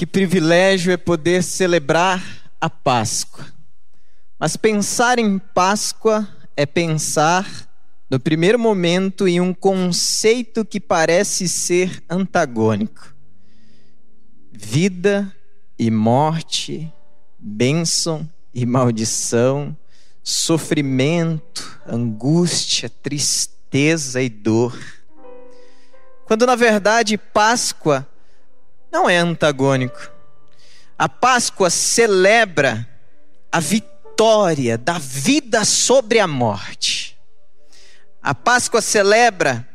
Que privilégio é poder celebrar a Páscoa. Mas pensar em Páscoa é pensar, no primeiro momento, em um conceito que parece ser antagônico: vida e morte, bênção e maldição, sofrimento, angústia, tristeza e dor. Quando na verdade Páscoa não é antagônico. A Páscoa celebra a vitória da vida sobre a morte. A Páscoa celebra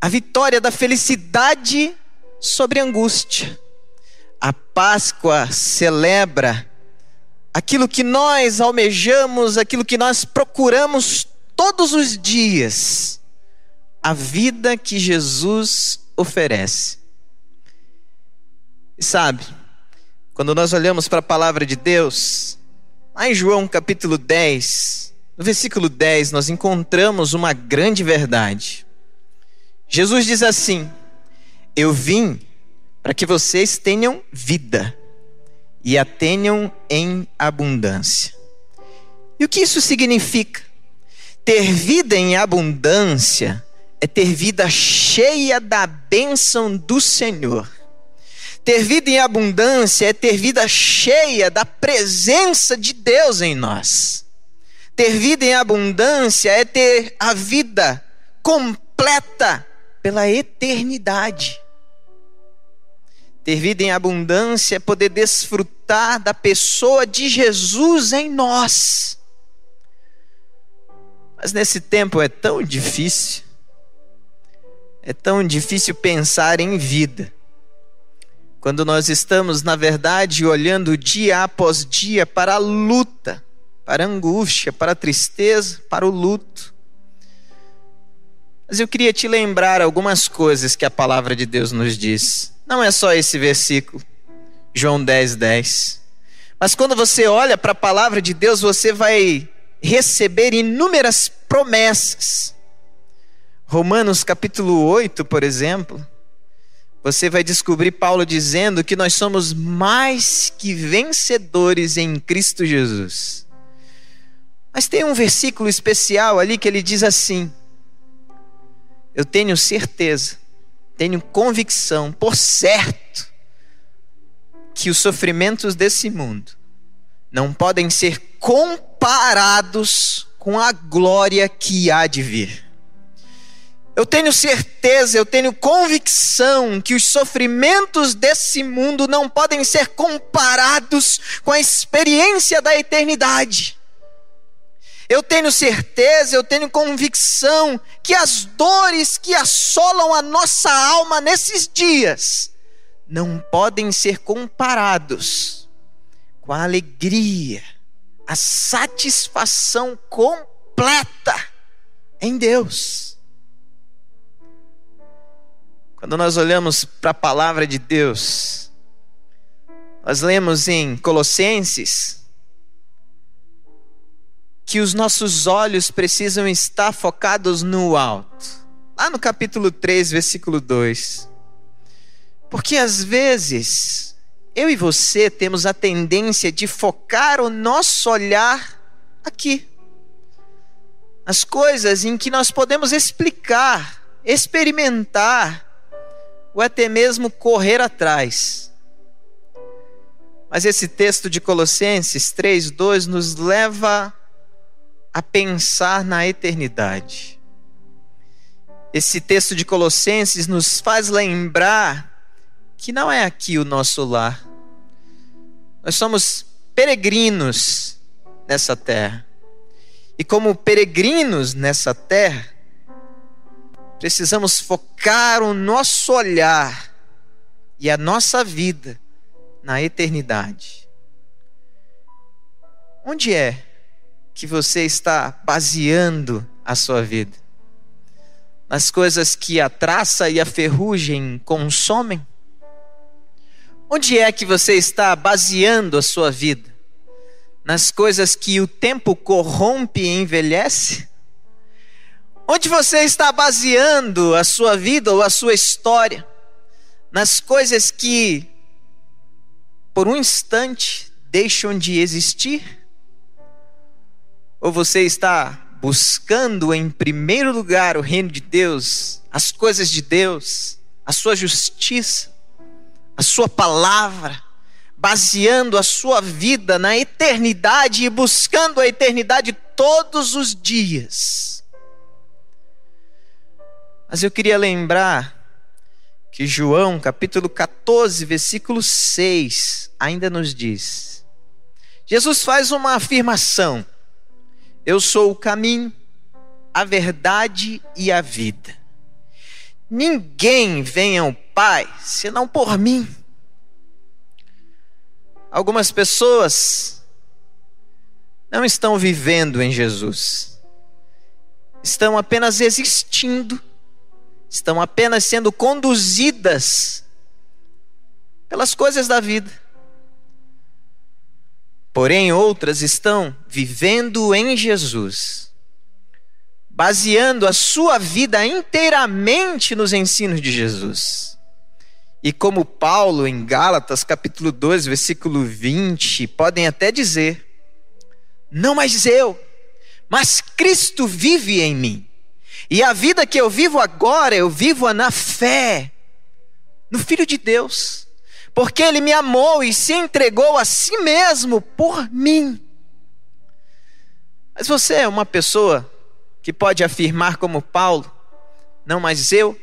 a vitória da felicidade sobre a angústia. A Páscoa celebra aquilo que nós almejamos, aquilo que nós procuramos todos os dias, a vida que Jesus oferece. E sabe, quando nós olhamos para a palavra de Deus, lá em João capítulo 10, no versículo 10, nós encontramos uma grande verdade. Jesus diz assim: Eu vim para que vocês tenham vida e a tenham em abundância. E o que isso significa? Ter vida em abundância é ter vida cheia da bênção do Senhor. Ter vida em abundância é ter vida cheia da presença de Deus em nós. Ter vida em abundância é ter a vida completa pela eternidade. Ter vida em abundância é poder desfrutar da pessoa de Jesus em nós. Mas nesse tempo é tão difícil, é tão difícil pensar em vida. Quando nós estamos, na verdade, olhando dia após dia para a luta, para a angústia, para a tristeza, para o luto. Mas eu queria te lembrar algumas coisas que a palavra de Deus nos diz. Não é só esse versículo, João 10, 10. Mas quando você olha para a palavra de Deus, você vai receber inúmeras promessas. Romanos capítulo 8, por exemplo, você vai descobrir Paulo dizendo que nós somos mais que vencedores em Cristo Jesus. Mas tem um versículo especial ali que ele diz assim: Eu tenho certeza, tenho convicção, por certo, que os sofrimentos desse mundo não podem ser comparados com a glória que há de vir. Eu tenho certeza, eu tenho convicção que os sofrimentos desse mundo não podem ser comparados com a experiência da eternidade. Eu tenho certeza, eu tenho convicção que as dores que assolam a nossa alma nesses dias não podem ser comparados com a alegria, a satisfação completa em Deus. Quando nós olhamos para a palavra de Deus, nós lemos em Colossenses que os nossos olhos precisam estar focados no alto. Lá no capítulo 3, versículo 2. Porque às vezes eu e você temos a tendência de focar o nosso olhar aqui. As coisas em que nós podemos explicar, experimentar, ou até mesmo correr atrás. Mas esse texto de Colossenses 3:2 nos leva a pensar na eternidade. Esse texto de Colossenses nos faz lembrar que não é aqui o nosso lar. Nós somos peregrinos nessa terra. E como peregrinos nessa terra, precisamos focar o nosso olhar e a nossa vida na eternidade. Onde é que você está baseando a sua vida? Nas coisas que a traça e a ferrugem consomem? Onde é que você está baseando a sua vida? Nas coisas que o tempo corrompe e envelhece? Onde você está baseando a sua vida ou a sua história? Nas coisas que por um instante, deixam de existir? Ou você está buscando em primeiro lugar o reino de Deus, as coisas de Deus, a sua justiça, a sua palavra, baseando a sua vida na eternidade e buscando a eternidade todos os dias. Mas eu queria lembrar que João, capítulo 14, versículo 6, ainda nos diz: Jesus faz uma afirmação: Eu sou o caminho, a verdade e a vida. Ninguém vem ao Pai senão por mim. Algumas pessoas não estão vivendo em Jesus, estão apenas existindo, estão apenas sendo conduzidas pelas coisas da vida. Porém, outras estão vivendo em Jesus, baseando a sua vida inteiramente nos ensinos de Jesus. E como Paulo em Gálatas, capítulo 2, versículo 20, podem até dizer: Não mais eu, mas Cristo vive em mim. E a vida que eu vivo agora, eu vivo-a na fé no Filho de Deus, porque Ele me amou e se entregou a si mesmo por mim. Mas você é uma pessoa que pode afirmar, como Paulo: Não mais eu,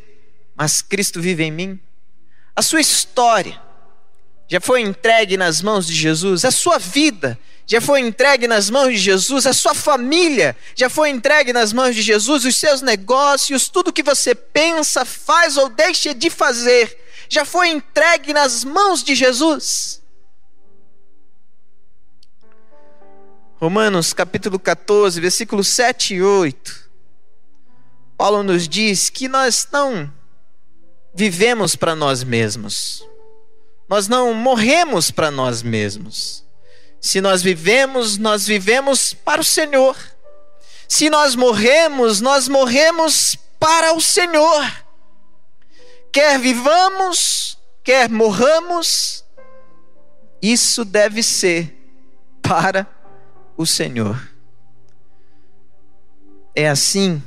mas Cristo vive em mim? A sua história já foi entregue nas mãos de Jesus, a sua vida já foi entregue nas mãos de Jesus, a sua família já foi entregue nas mãos de Jesus, os seus negócios, tudo que você pensa, faz ou deixa de fazer, já foi entregue nas mãos de Jesus. Romanos capítulo 14, versículos 7 e 8. Paulo nos diz que nós não vivemos para nós mesmos. Nós não morremos para nós mesmos. Se nós vivemos, nós vivemos para o Senhor. Se nós morremos, nós morremos para o Senhor. Quer vivamos, quer morramos, isso deve ser para o Senhor. É assim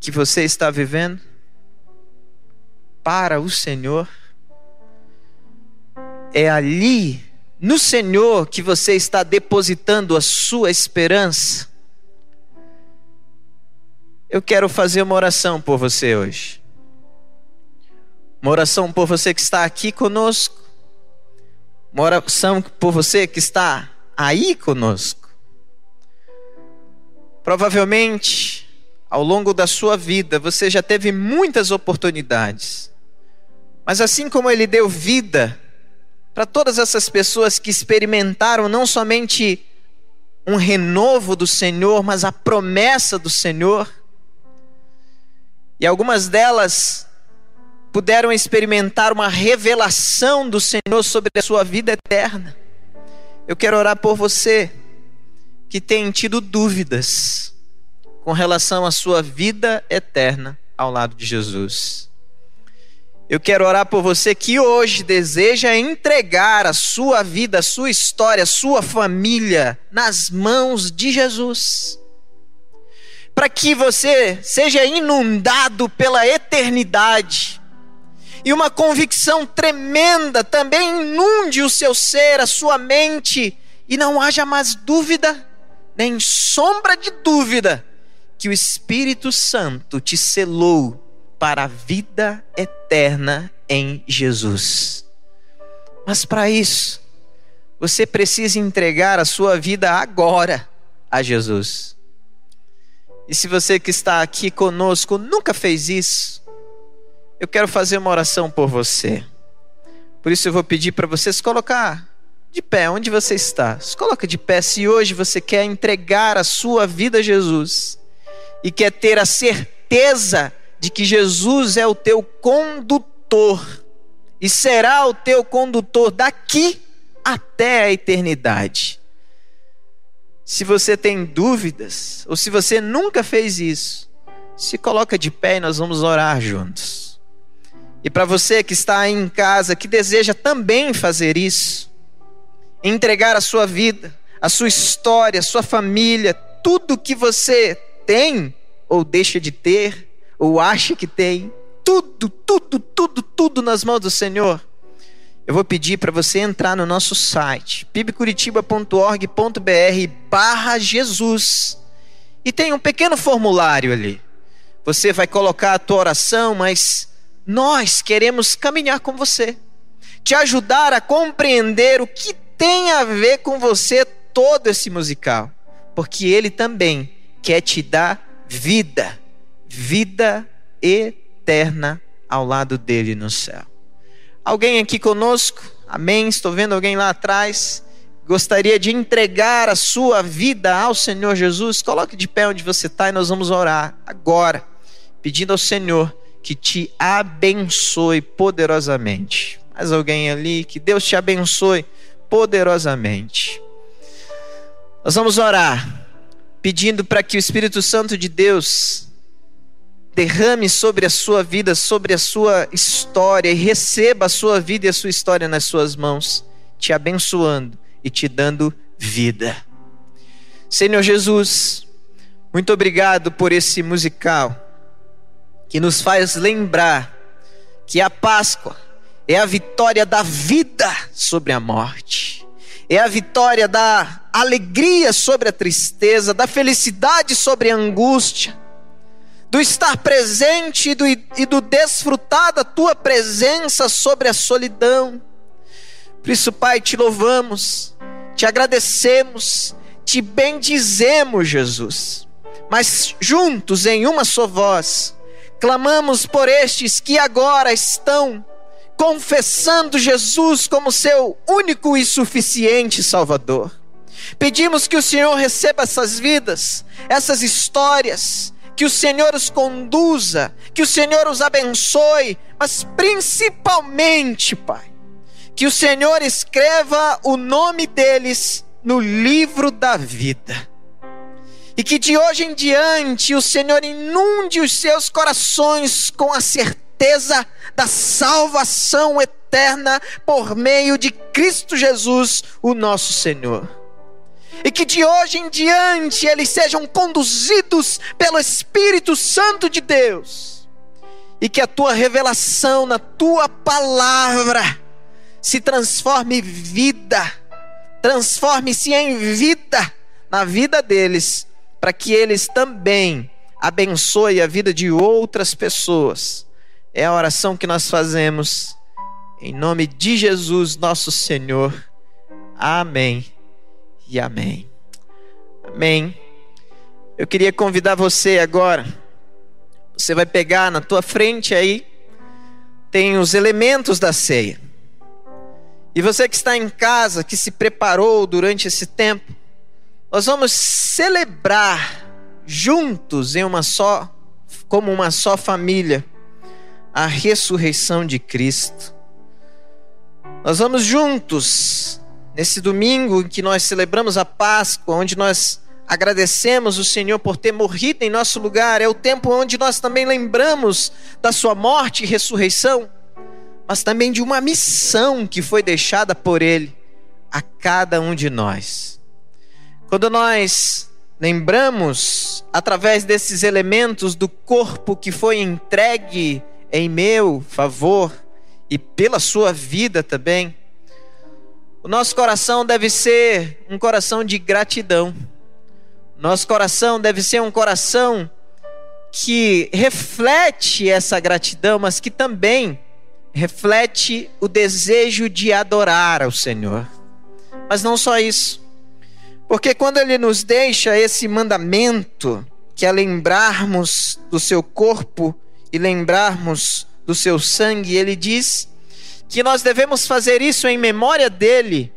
que você está vivendo? para o Senhor. É ali, no Senhor, que você está depositando a sua esperança. Eu quero fazer uma oração por você hoje. Uma oração por você que está aqui conosco. Uma oração por você que está aí conosco. Provavelmente, ao longo da sua vida, você já teve muitas oportunidades mas assim como ele deu vida para todas essas pessoas que experimentaram não somente um renovo do Senhor, mas a promessa do Senhor, e algumas delas puderam experimentar uma revelação do Senhor sobre a sua vida eterna. Eu quero orar por você que tem tido dúvidas com relação à sua vida eterna ao lado de Jesus. Eu quero orar por você que hoje deseja entregar a sua vida, a sua história, a sua família nas mãos de Jesus. Para que você seja inundado pela eternidade. E uma convicção tremenda também inunde o seu ser, a sua mente, e não haja mais dúvida, nem sombra de dúvida, que o Espírito Santo te selou para a vida eterna em Jesus. Mas para isso, você precisa entregar a sua vida agora a Jesus. E se você que está aqui conosco nunca fez isso, eu quero fazer uma oração por você. Por isso eu vou pedir para vocês colocar de pé onde você está. Se coloca de pé se hoje você quer entregar a sua vida a Jesus e quer ter a certeza de que Jesus é o teu condutor e será o teu condutor daqui até a eternidade. Se você tem dúvidas, ou se você nunca fez isso, se coloca de pé e nós vamos orar juntos. E para você que está aí em casa, que deseja também fazer isso, entregar a sua vida, a sua história, a sua família, tudo que você tem ou deixa de ter ou acha que tem, tudo, tudo, tudo, tudo nas mãos do Senhor. Eu vou pedir para você entrar no nosso site, pibcuritiba.org.br barra Jesus. E tem um pequeno formulário ali. Você vai colocar a tua oração, mas nós queremos caminhar com você. Te ajudar a compreender o que tem a ver com você todo esse musical. Porque ele também quer te dar vida, vida eterna ao lado dele no céu. Alguém aqui conosco? Amém? Estou vendo alguém lá atrás. Gostaria de entregar a sua vida ao Senhor Jesus? Coloque de pé onde você está e nós vamos orar agora, pedindo ao Senhor que te abençoe poderosamente. Mais alguém ali? Que Deus te abençoe poderosamente. Nós vamos orar, pedindo para que o Espírito Santo de Deus derrame sobre a sua vida, sobre a sua história e receba a sua vida e a sua história nas suas mãos, te abençoando e te dando vida. Senhor Jesus, muito obrigado por esse musical que nos faz lembrar que a Páscoa é a vitória da vida sobre a morte, é a vitória da alegria sobre a tristeza, da felicidade sobre a angústia do estar presente e do, e do desfrutar da tua presença sobre a solidão. Por isso, Pai, te louvamos, te agradecemos, te bendizemos, Jesus. Mas juntos, em uma só voz, clamamos por estes que agora estão confessando Jesus como seu único e suficiente Salvador. Pedimos que o Senhor receba essas vidas, essas histórias, que o Senhor os conduza, que o Senhor os abençoe, mas principalmente, Pai, que o Senhor escreva o nome deles no livro da vida. E que de hoje em diante o Senhor inunde os seus corações com a certeza da salvação eterna por meio de Cristo Jesus, o nosso Senhor e que de hoje em diante eles sejam conduzidos pelo Espírito Santo de Deus, e que a tua revelação na tua palavra se transforme em vida, transforme-se em vida na vida deles, para que eles também abençoem a vida de outras pessoas. É a oração que nós fazemos em nome de Jesus, nosso Senhor. Amém e amém. Amém. Eu queria convidar você agora. Você vai pegar na tua frente aí tem os elementos da ceia. E você que está em casa, que se preparou durante esse tempo, nós vamos celebrar juntos em uma só como uma só família a ressurreição de Cristo. Nós vamos juntos nesse domingo em que nós celebramos a Páscoa, onde nós agradecemos o Senhor por ter morrido em nosso lugar, é o tempo onde nós também lembramos da sua morte e ressurreição, mas também de uma missão que foi deixada por Ele a cada um de nós. Quando nós lembramos, através desses elementos do corpo que foi entregue em meu favor e pela sua vida também, o nosso coração deve ser um coração de gratidão. Nosso coração deve ser um coração que reflete essa gratidão, mas que também reflete o desejo de adorar ao Senhor. Mas não só isso. Porque quando ele nos deixa esse mandamento, que é lembrarmos do seu corpo e lembrarmos do seu sangue, ele diz que nós devemos fazer isso em memória dele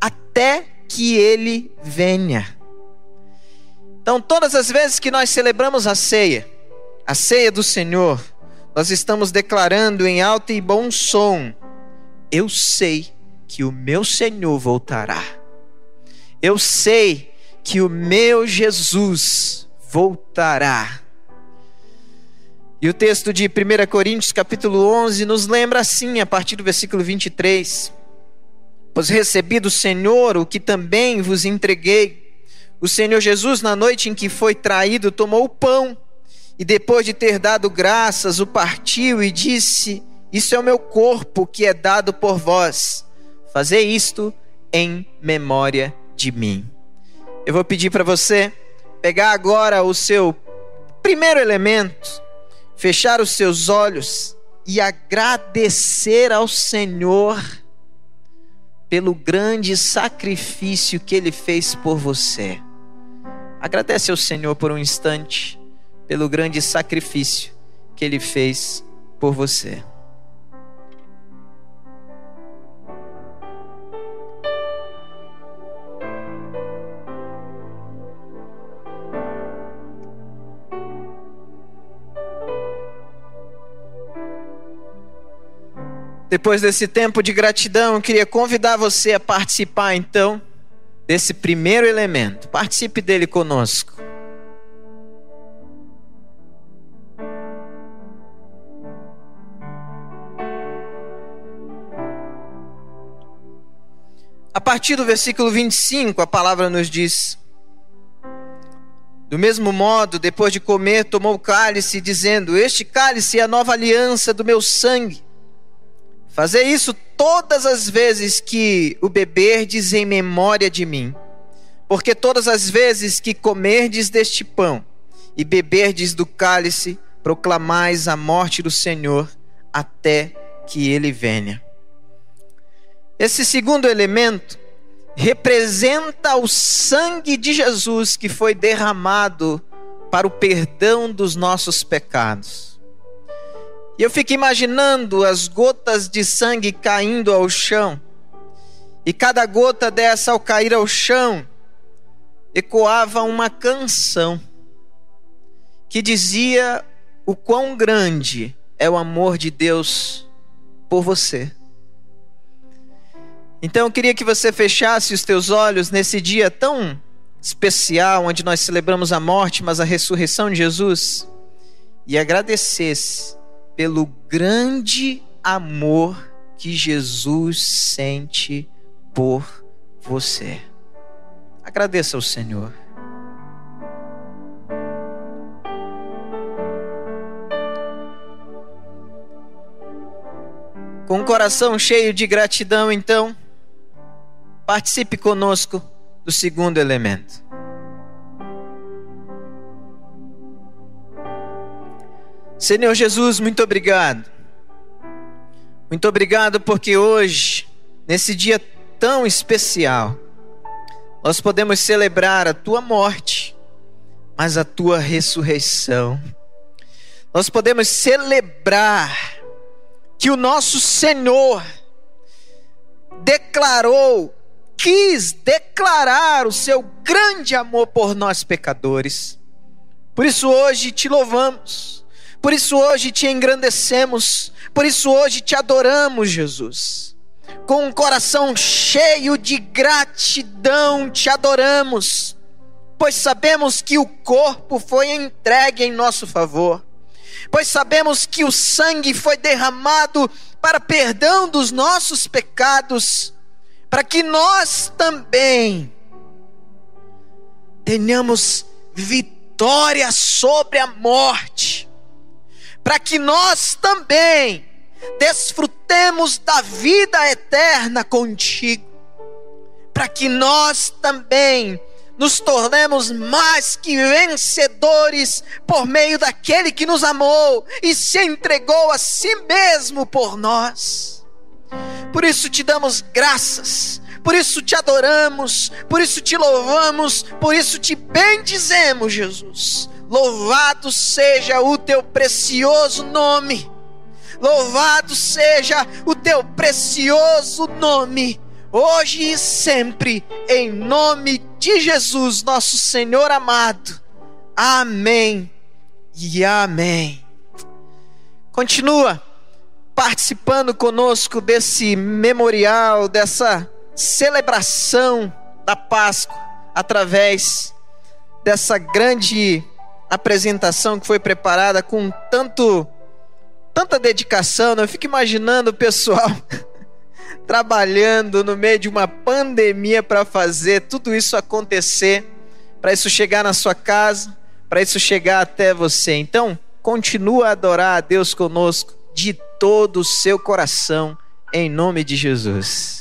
até que ele venha. Então, todas as vezes que nós celebramos a ceia, a ceia do Senhor, nós estamos declarando em alto e bom som: Eu sei que o meu Senhor voltará. Eu sei que o meu Jesus voltará. E o texto de 1 Coríntios, capítulo 11, nos lembra assim, a partir do versículo 23. Pois recebi do Senhor o que também vos entreguei. O Senhor Jesus, na noite em que foi traído, tomou o pão e, depois de ter dado graças, o partiu e disse: Isso é o meu corpo que é dado por vós. Fazei isto em memória de mim. Eu vou pedir para você pegar agora o seu primeiro elemento, fechar os seus olhos e agradecer ao Senhor pelo grande sacrifício que ele fez por você. Agradece ao Senhor por um instante pelo grande sacrifício que ele fez por você. Depois desse tempo de gratidão, eu queria convidar você a participar então desse primeiro elemento. Participe dele conosco. A partir do versículo 25, a palavra nos diz: Do mesmo modo, depois de comer, tomou o cálice, dizendo: Este cálice é a nova aliança do meu sangue Fazer isso todas as vezes que o beberdes em memória de mim. Porque todas as vezes que comerdes deste pão e beberdes do cálice, proclamais a morte do Senhor até que ele venha. Esse segundo elemento representa o sangue de Jesus que foi derramado para o perdão dos nossos pecados. E eu fico imaginando as gotas de sangue caindo ao chão. E cada gota dessa, ao cair ao chão, ecoava uma canção que dizia o quão grande é o amor de Deus por você. Então eu queria que você fechasse os teus olhos nesse dia tão especial, onde nós celebramos a morte, mas a ressurreição de Jesus, e agradecesse pelo grande amor que Jesus sente por você. Agradeça ao Senhor. Com o coração cheio de gratidão, então, participe conosco do segundo elemento. Senhor Jesus, muito obrigado. Muito obrigado porque hoje, nesse dia tão especial, nós podemos celebrar a tua morte, mas a tua ressurreição. Nós podemos celebrar que o nosso Senhor declarou, quis declarar o seu grande amor por nós pecadores. Por isso hoje te louvamos por isso hoje te engrandecemos, por isso hoje te adoramos, Jesus. Com um coração cheio de gratidão te adoramos, pois sabemos que o corpo foi entregue em nosso favor, pois sabemos que o sangue foi derramado para perdão dos nossos pecados, para que nós também tenhamos vitória sobre a morte para que nós também desfrutemos da vida eterna contigo, para que nós também nos tornemos mais que vencedores por meio daquele que nos amou e se entregou a si mesmo por nós. Por isso te damos graças, por isso te adoramos, por isso te louvamos, por isso te bendizemos, Jesus Louvado seja o teu precioso nome. Louvado seja o teu precioso nome, hoje e sempre, em nome de Jesus, nosso Senhor amado. Amém e amém. Continua participando conosco desse memorial, dessa celebração da Páscoa, através dessa grande apresentação que foi preparada com tanto tanta dedicação, né? eu fico imaginando o pessoal trabalhando no meio de uma pandemia para fazer tudo isso acontecer, para isso chegar na sua casa, para isso chegar até você. Então, continua a adorar a Deus conosco de todo o seu coração, em nome de Jesus.